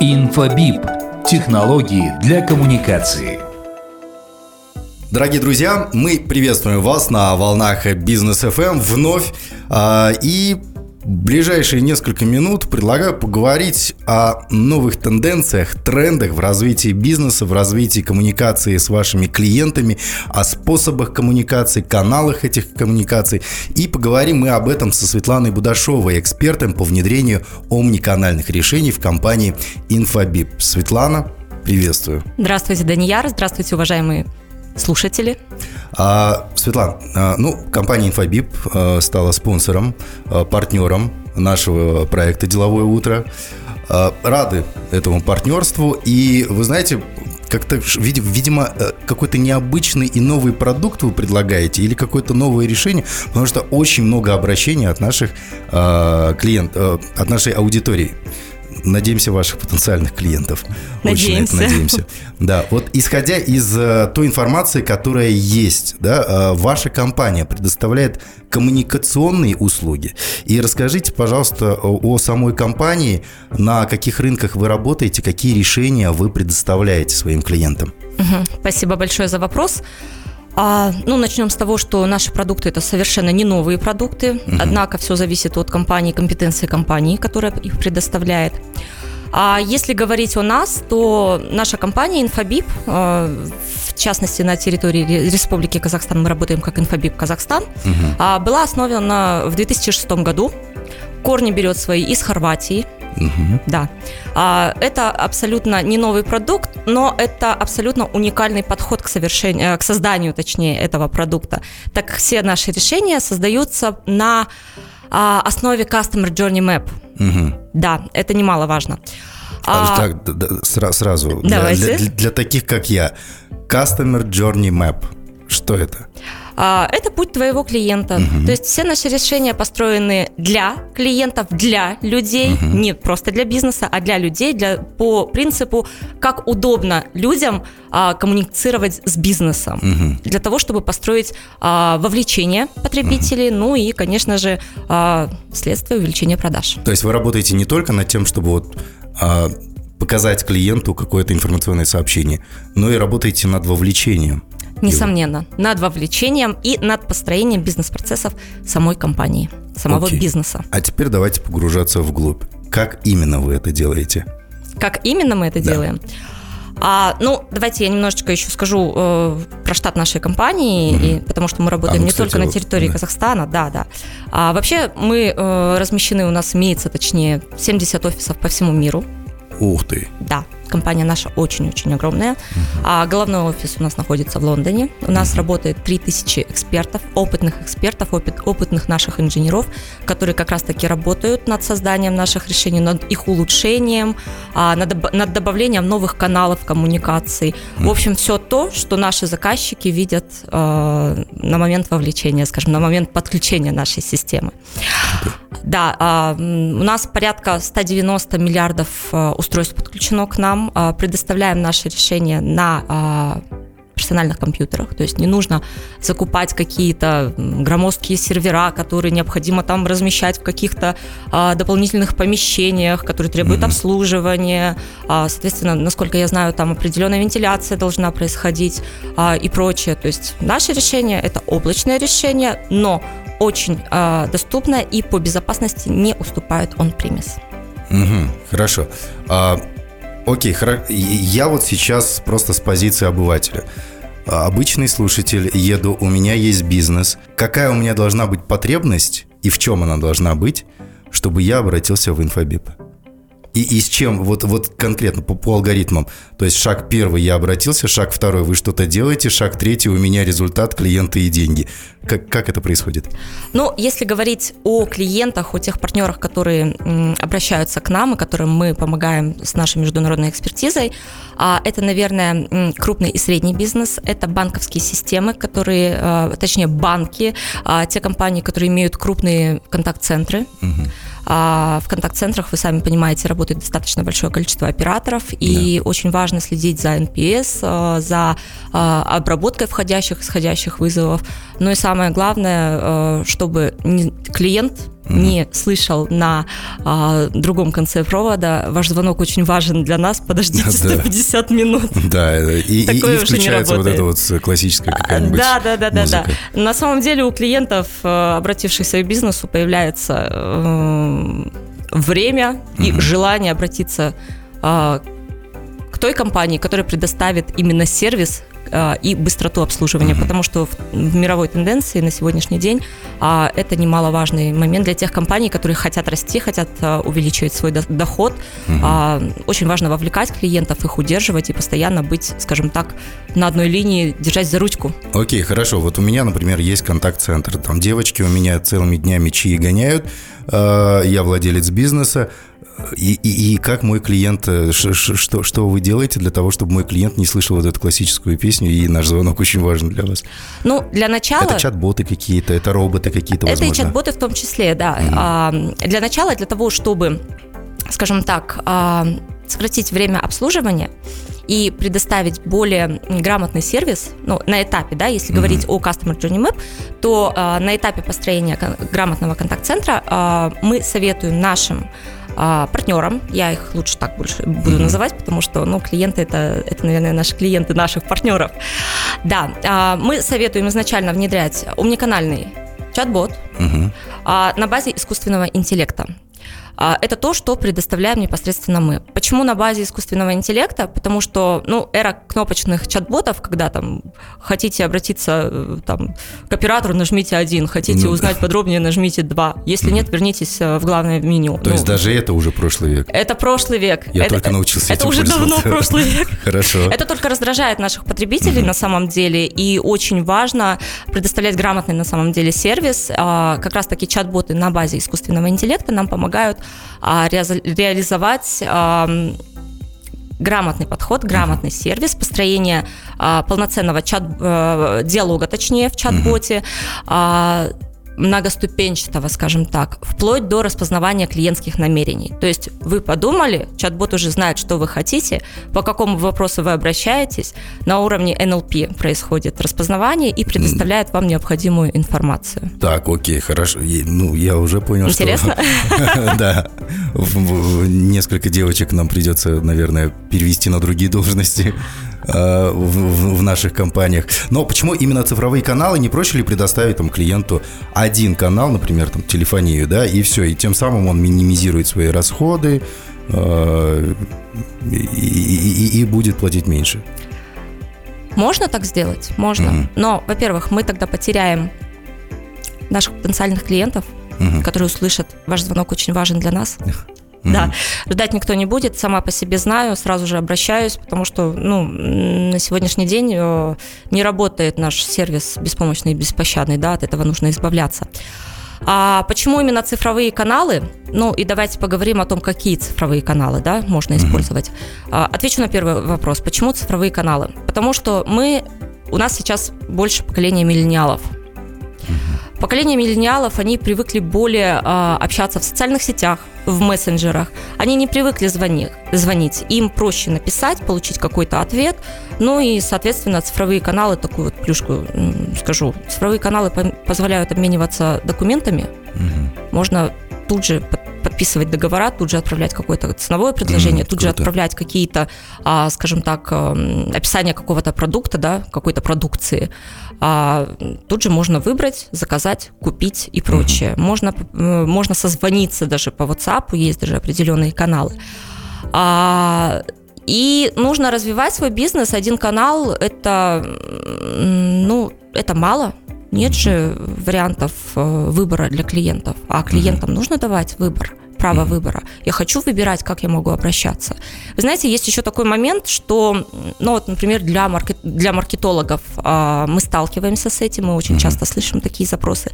Инфобип. Технологии для коммуникации. Дорогие друзья, мы приветствуем вас на волнах Бизнес FM вновь. А, и ближайшие несколько минут предлагаю поговорить о новых тенденциях, трендах в развитии бизнеса, в развитии коммуникации с вашими клиентами, о способах коммуникации, каналах этих коммуникаций. И поговорим мы об этом со Светланой Будашовой, экспертом по внедрению омниканальных решений в компании Infobip. Светлана, приветствую. Здравствуйте, Данияр. Здравствуйте, уважаемые слушатели. А, Светлана, а, ну, компания Infobip а, стала спонсором, а, партнером нашего проекта «Деловое утро». Рады этому партнерству. И вы знаете, как-то, видимо, э, какой-то необычный и новый продукт вы предлагаете или какое-то новое решение, потому что очень много обращений от наших клиентов, э, от нашей аудитории надеемся, ваших потенциальных клиентов. Надеемся. Очень надеемся. Да, вот исходя из э, той информации, которая есть, да, э, ваша компания предоставляет коммуникационные услуги. И расскажите, пожалуйста, о, о самой компании, на каких рынках вы работаете, какие решения вы предоставляете своим клиентам. Угу. Спасибо большое за вопрос. А, ну, начнем с того, что наши продукты это совершенно не новые продукты, угу. однако все зависит от компании, компетенции компании, которая их предоставляет. А если говорить о нас, то наша компания Infobip, а, в частности на территории Республики Казахстан, мы работаем как Infobip Казахстан, угу. была основана в 2006 году. Корни берет свои из Хорватии, Угу. Да. А, это абсолютно не новый продукт, но это абсолютно уникальный подход к, совершению, э, к созданию, точнее, этого продукта. Так как все наши решения создаются на а, основе Customer Journey Map. Угу. Да, это немаловажно. А, так, да, да, сразу. Для, для, для таких, как я. Customer Journey Map. Что это? А, это путь твоего клиента. Угу. То есть все наши решения построены для клиентов, для людей, угу. не просто для бизнеса, а для людей, для, по принципу, как удобно людям а, коммуницировать с бизнесом, угу. для того, чтобы построить а, вовлечение потребителей, угу. ну и, конечно же, а, следствие увеличения продаж. То есть вы работаете не только над тем, чтобы вот а, показать клиенту какое-то информационное сообщение, но и работаете над вовлечением. Несомненно, над вовлечением и над построением бизнес-процессов самой компании, самого Окей. бизнеса. А теперь давайте погружаться вглубь. Как именно вы это делаете? Как именно мы это да. делаем? А, ну, давайте я немножечко еще скажу э, про штат нашей компании, mm и, потому что мы работаем а, ну, не кстати, только на территории да. Казахстана, да, да. А вообще мы э, размещены, у нас имеется, точнее, 70 офисов по всему миру. Ух ты. Да, компания наша очень-очень огромная. Uh-huh. А головной офис у нас находится в Лондоне. У нас uh-huh. работает 3000 экспертов, опытных экспертов, опыт, опытных наших инженеров, которые как раз-таки работают над созданием наших решений, над их улучшением, а, над, над добавлением новых каналов коммуникации. Uh-huh. В общем, все то, что наши заказчики видят э, на момент вовлечения, скажем, на момент подключения нашей системы. Okay. Да, а, у нас порядка 190 миллиардов а, устройств подключено к нам. А, предоставляем наши решения на персональных компьютерах, то есть не нужно закупать какие-то громоздкие сервера, которые необходимо там размещать в каких-то а, дополнительных помещениях, которые требуют mm-hmm. обслуживания, а, соответственно, насколько я знаю, там определенная вентиляция должна происходить а, и прочее. То есть наше решение это облачное решение, но очень э, доступная и по безопасности не уступает он-премис. Угу, хорошо. А, окей, хор... я вот сейчас просто с позиции обывателя. Обычный слушатель, еду, у меня есть бизнес. Какая у меня должна быть потребность и в чем она должна быть, чтобы я обратился в инфобип? И, и с чем, вот, вот конкретно по, по алгоритмам. То есть шаг первый я обратился, шаг второй вы что-то делаете, шаг третий у меня результат, клиенты и деньги. Как, как это происходит? Ну, если говорить о клиентах, о тех партнерах, которые м, обращаются к нам и которым мы помогаем с нашей международной экспертизой, а, это, наверное, м, крупный и средний бизнес, это банковские системы, которые, а, точнее, банки, а, те компании, которые имеют крупные контакт-центры. Угу а в контакт-центрах, вы сами понимаете, работает достаточно большое количество операторов, и да. очень важно следить за NPS, а, за а, обработкой входящих и исходящих вызовов. Ну и самое главное, чтобы клиент не слышал на а, другом конце провода, ваш звонок очень важен для нас, подождите 150 минут. Да, и, и, и включается вот эта вот классическая какая-нибудь Да, да, да, да, да. На самом деле у клиентов, э, обратившихся к бизнесу, появляется э, время и угу. желание обратиться э, к той компании, которая предоставит именно сервис и быстроту обслуживания, mm-hmm. потому что в, мировой тенденции на сегодняшний день а, это немаловажный момент для тех компаний, которые хотят расти, хотят а, увеличивать свой до, доход. А, очень важно вовлекать клиентов, их удерживать и постоянно быть, скажем так, на одной линии, держать за ручку. Окей, хорошо. Вот у меня, например, есть контакт-центр. Там девочки у меня целыми днями чаи гоняют. Я владелец бизнеса. И, и, и как мой клиент, э, что, что вы делаете для того, чтобы мой клиент не слышал вот эту классическую песню, и наш звонок очень важен для вас? Ну, для начала... Это чат-боты какие-то, это роботы какие-то, возможно? Это и чат-боты в том числе, да. Mm-hmm. А, для начала, для того, чтобы, скажем так, а, сократить время обслуживания, и предоставить более грамотный сервис, ну, на этапе, да, если mm-hmm. говорить о Customer Journey Map, то э, на этапе построения грамотного контакт-центра э, мы советуем нашим а, партнерам. Я их лучше так больше буду называть, потому что, ну, клиенты это, это, наверное, наши клиенты наших партнеров. Да, а, мы советуем изначально внедрять умниканальный чат-бот угу. на базе искусственного интеллекта. А, это то, что предоставляем непосредственно мы. Почему на базе искусственного интеллекта? Потому что, ну, эра кнопочных чат-ботов, когда там хотите обратиться э, там, к оператору, нажмите один, хотите ну, узнать подробнее, нажмите два. Если нет, вернитесь э, в главное меню. То ну, есть даже это уже прошлый век? Это прошлый век. Я это, только научился Это уже давно прошлый век. Хорошо. Это только раздражает наших потребителей на самом деле, и очень важно предоставлять грамотный на самом деле сервис. А, как раз-таки чат-боты на базе искусственного интеллекта нам помогают а, реализовать грамотный подход, грамотный uh-huh. сервис, построение а, полноценного чат а, диалога, точнее в чат-боте, uh-huh. а, многоступенчатого, скажем так, вплоть до распознавания клиентских намерений. То есть вы подумали, чат-бот уже знает, что вы хотите, по какому вопросу вы обращаетесь, на уровне NLP происходит распознавание и предоставляет вам необходимую информацию. Так, окей, хорошо. Ну, я уже понял, Интересно? Да. Несколько девочек нам придется, наверное, перевести на другие должности. Э, в, в наших компаниях. Но почему именно цифровые каналы? Не проще ли предоставить там клиенту один канал, например, там телефонию, да, и все, и тем самым он минимизирует свои расходы э, и, и, и будет платить меньше? Можно так сделать, можно. Угу. Но, во-первых, мы тогда потеряем наших потенциальных клиентов, угу. которые услышат, ваш звонок очень важен для нас. Да, ждать никто не будет, сама по себе знаю, сразу же обращаюсь, потому что ну, на сегодняшний день э, не работает наш сервис беспомощный и беспощадный, да, от этого нужно избавляться. А почему именно цифровые каналы? Ну и давайте поговорим о том, какие цифровые каналы да, можно использовать. А, отвечу на первый вопрос. Почему цифровые каналы? Потому что мы, у нас сейчас больше поколения миллениалов. Поколение миллениалов, они привыкли более э, общаться в социальных сетях, в мессенджерах. Они не привыкли звонить, звонить. Им проще написать, получить какой-то ответ. Ну и, соответственно, цифровые каналы, такую вот плюшку скажу, цифровые каналы позволяют обмениваться документами. Угу. Можно тут же подписывать договора, тут же отправлять какое-то ценовое предложение, mm, тут круто. же отправлять какие-то, а, скажем так, эм, описание какого-то продукта, да, какой-то продукции. А, тут же можно выбрать, заказать, купить и прочее. Mm-hmm. Можно, э, можно созвониться даже по WhatsApp, есть даже определенные каналы. А, и нужно развивать свой бизнес. Один канал это, ну, это мало. Нет же вариантов э, выбора для клиентов, а клиентам mm-hmm. нужно давать выбор право выбора. Я хочу выбирать, как я могу обращаться. Вы знаете, есть еще такой момент, что, ну вот, например, для, маркет, для маркетологов э, мы сталкиваемся с этим, мы очень часто слышим такие запросы.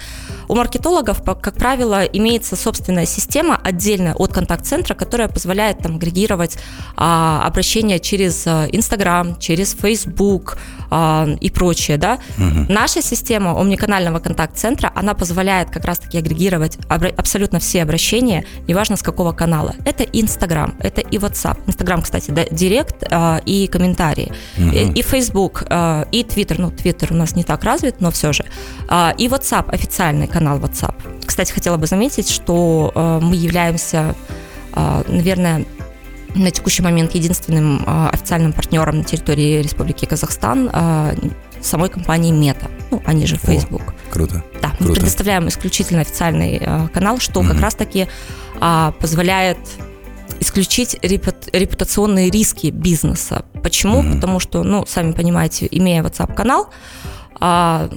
У маркетологов, как правило, имеется собственная система отдельная от контакт-центра, которая позволяет там агрегировать э, обращения через Инстаграм, через Facebook э, и прочее, да. Угу. Наша система омниканального контакт-центра, она позволяет как раз-таки агрегировать абсолютно все обращения, неважно, неважно с какого канала. Это Инстаграм, это и WhatsApp. Инстаграм, кстати, да, Директ э, и комментарии. Угу. И, и Facebook, э, и Twitter. Ну, Twitter у нас не так развит, но все же. Э, и WhatsApp, официальный канал WhatsApp. кстати, хотела бы заметить, что э, мы являемся, э, наверное, на текущий момент единственным официальным партнером на территории Республики Казахстан самой компании Мета, ну, они же Facebook. О, круто. Да, круто. мы предоставляем исключительно официальный э, канал, что mm-hmm. как раз-таки э, позволяет исключить репутационные риски бизнеса. Почему? Mm-hmm. Потому что, ну, сами понимаете, имея WhatsApp-канал, э,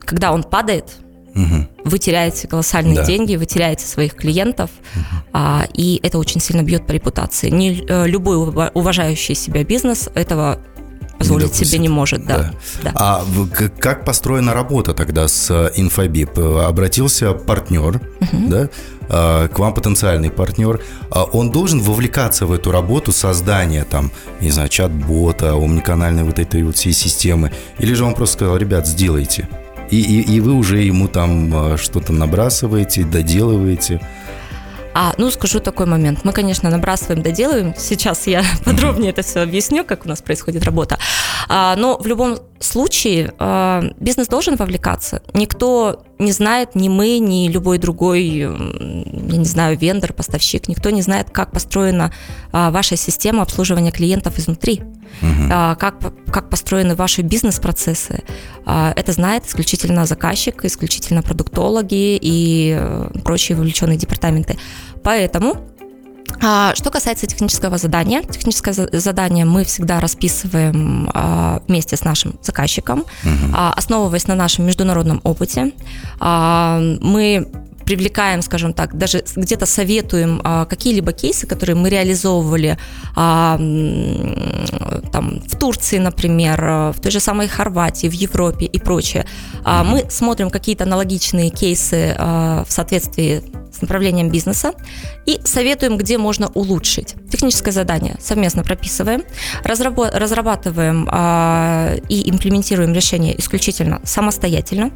когда он падает, угу. вы теряете колоссальные да. деньги, вы теряете своих клиентов, угу. а, и это очень сильно бьет по репутации. Не э, любой уважающий себя бизнес этого позволить не себе не может, да. да. да. А как построена работа тогда с Инфобип? Обратился партнер, угу. да, а, к вам потенциальный партнер, а он должен вовлекаться в эту работу создания там, не знаю, чат-бота, омниканальной вот этой вот всей системы, или же он просто сказал, ребят, сделайте, и, и, и вы уже ему там а, что-то набрасываете, доделываете. А, ну, скажу такой момент. Мы, конечно, набрасываем, доделываем. Сейчас я подробнее это все объясню, как у нас происходит работа. А, но в любом случае а, бизнес должен вовлекаться. Никто не знает, ни мы, ни любой другой, я не знаю, вендор, поставщик, никто не знает, как построена а, ваша система обслуживания клиентов изнутри. Угу. Как, как построены ваши бизнес-процессы. Это знает исключительно заказчик, исключительно продуктологи и э, прочие вовлеченные департаменты. Поэтому что касается технического задания, техническое задание мы всегда расписываем а, вместе с нашим заказчиком, угу. основываясь на нашем международном опыте. Мы привлекаем, скажем так, даже где-то советуем а, какие-либо кейсы, которые мы реализовывали а, там, в Турции, например, в той же самой Хорватии, в Европе и прочее. А, мы смотрим какие-то аналогичные кейсы а, в соответствии с направлением бизнеса и советуем, где можно улучшить. Техническое задание совместно прописываем, разрабатываем а, и имплементируем решение исключительно самостоятельно.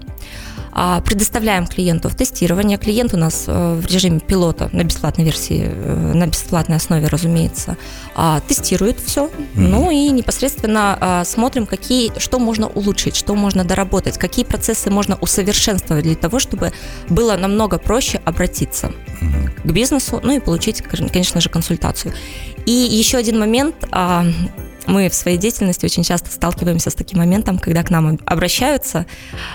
А, предоставляем клиенту в тестирование. Клиент у нас э, в режиме пилота на бесплатной версии, э, на бесплатной основе, разумеется, а, тестирует все. Mm-hmm. Ну и непосредственно а, смотрим, какие, что можно улучшить, что можно доработать, какие процессы можно усовершенствовать для того, чтобы было намного проще обратиться mm-hmm. к бизнесу, ну и получить, конечно же, консультацию. И еще один момент мы в своей деятельности очень часто сталкиваемся с таким моментом, когда к нам обращаются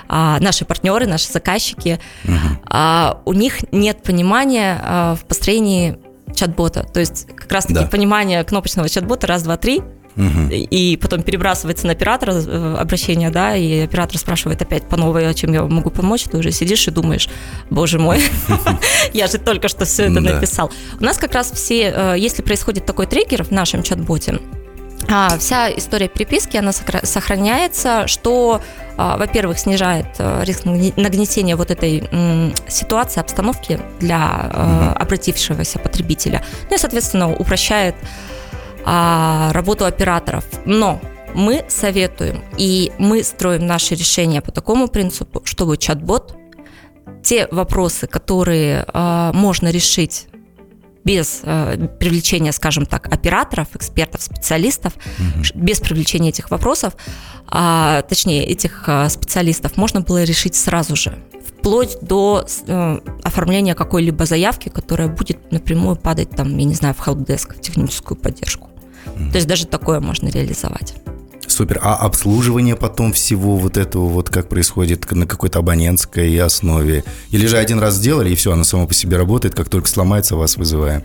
а, наши партнеры, наши заказчики, угу. а, у них нет понимания а, в построении чат-бота. То есть как раз-таки да. понимание кнопочного чат-бота раз, два, три, Угу. И потом перебрасывается на оператора э, обращение, да, и оператор спрашивает опять по новой, чем я могу помочь, ты уже сидишь и думаешь, боже мой, я же только что все это написал. У нас как раз все, э, если происходит такой триггер в нашем чат-боте, а, вся история переписки, она сохраняется, что, а, во-первых, снижает а, риск нагнетения вот этой ситуации, обстановки для обратившегося потребителя, ну и, соответственно, упрощает работу операторов. Но мы советуем и мы строим наши решения по такому принципу, чтобы чат-бот те вопросы, которые э, можно решить без э, привлечения, скажем так, операторов, экспертов, специалистов, угу. без привлечения этих вопросов, а, точнее этих а, специалистов, можно было решить сразу же, вплоть до э, оформления какой-либо заявки, которая будет напрямую падать там, я не знаю, в helpdesk, в техническую поддержку. Угу. То есть даже такое можно реализовать. Супер. А обслуживание потом всего вот этого, вот как происходит на какой-то абонентской основе? Или же один раз сделали, и все, оно само по себе работает, как только сломается, вас вызываем?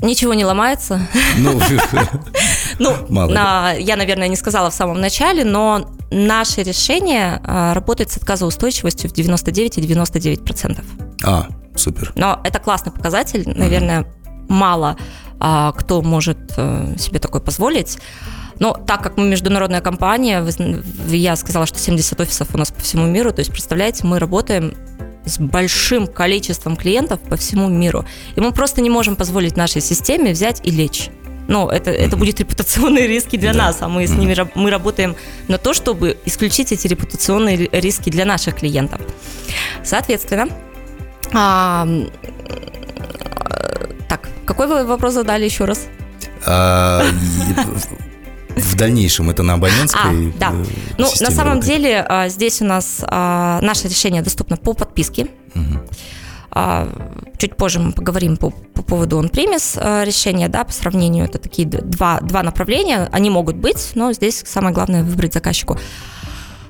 Ничего не ломается. Ну, ну Мало я, наверное, не сказала в самом начале, но наше решение а, работает с отказоустойчивостью в 99,99%. А, супер. Но это классный показатель, наверное, мало а, кто может э, себе такой позволить. Но так как мы международная компания, я сказала, что 70 офисов у нас по всему миру, то есть, представляете, мы работаем с большим количеством клиентов по всему миру. И мы просто не можем позволить нашей системе взять и лечь. Ну, это, это будет репутационные риски для да. нас, а мы с ними мы работаем на то, чтобы исключить эти репутационные риски для наших клиентов. Соответственно, а, так, какой вы вопрос задали еще раз? В дальнейшем это на абонентской а, да. Ну, на самом работает. деле а, здесь у нас а, наше решение доступно по подписке. Угу. Чуть позже мы поговорим по, по поводу а, решения, да, по сравнению. Это такие два, два направления, они могут быть, но здесь самое главное выбрать заказчику.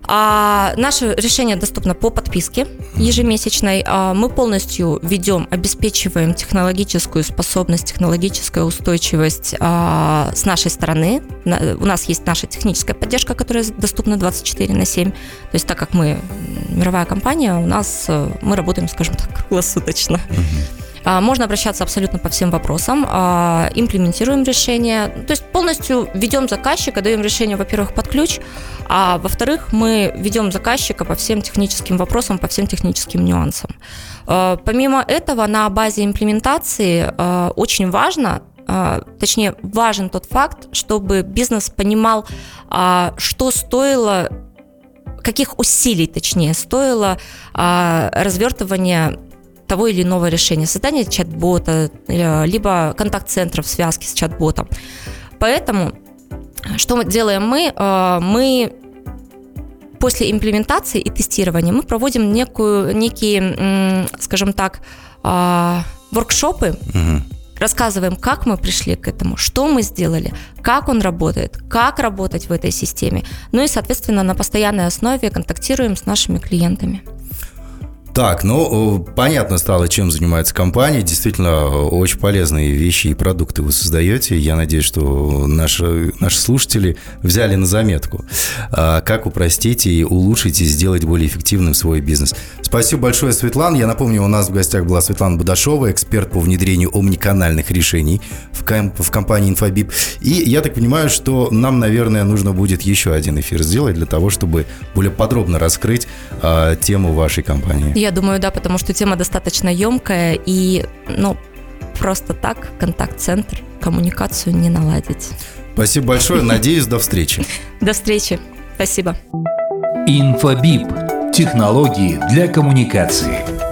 А наше решение доступно по подписке ежемесячной. А мы полностью ведем, обеспечиваем технологическую способность, технологическую устойчивость а, с нашей стороны. У нас есть наша техническая поддержка, которая доступна 24 на 7. То есть так как мы мировая компания, у нас э, мы работаем, скажем так, круглосуточно. Uh-huh. А, можно обращаться абсолютно по всем вопросам, а, имплементируем решение, то есть полностью ведем заказчика, даем решение, во-первых, под ключ, а во-вторых, мы ведем заказчика по всем техническим вопросам, по всем техническим нюансам. А, помимо этого, на базе имплементации очень важно точнее, важен тот факт, чтобы бизнес понимал, что стоило каких усилий, точнее, стоило развертывание того или иного решения, создание чат-бота, э, либо контакт-центра в связке с чат-ботом. Поэтому что мы делаем мы? Э, мы после имплементации и тестирования мы проводим некую, некие, скажем так, э, воркшопы, угу. рассказываем, как мы пришли к этому, что мы сделали, как он работает, как работать в этой системе. Ну и, соответственно, на постоянной основе контактируем с нашими клиентами. Так, ну, понятно стало, чем занимается компания. Действительно, очень полезные вещи и продукты вы создаете. Я надеюсь, что наши, наши слушатели взяли на заметку, а, как упростить и улучшить и сделать более эффективным свой бизнес. Спасибо большое, Светлана. Я напомню, у нас в гостях была Светлана Будашова, эксперт по внедрению омниканальных решений в, комп- в компании Infobip. И я так понимаю, что нам, наверное, нужно будет еще один эфир сделать для того, чтобы более подробно раскрыть э, тему вашей компании. Я думаю, да, потому что тема достаточно емкая и, ну, просто так контакт-центр, коммуникацию не наладить. Спасибо большое. Надеюсь, до встречи. До встречи. Спасибо. Инфобип. Технологии для коммуникации.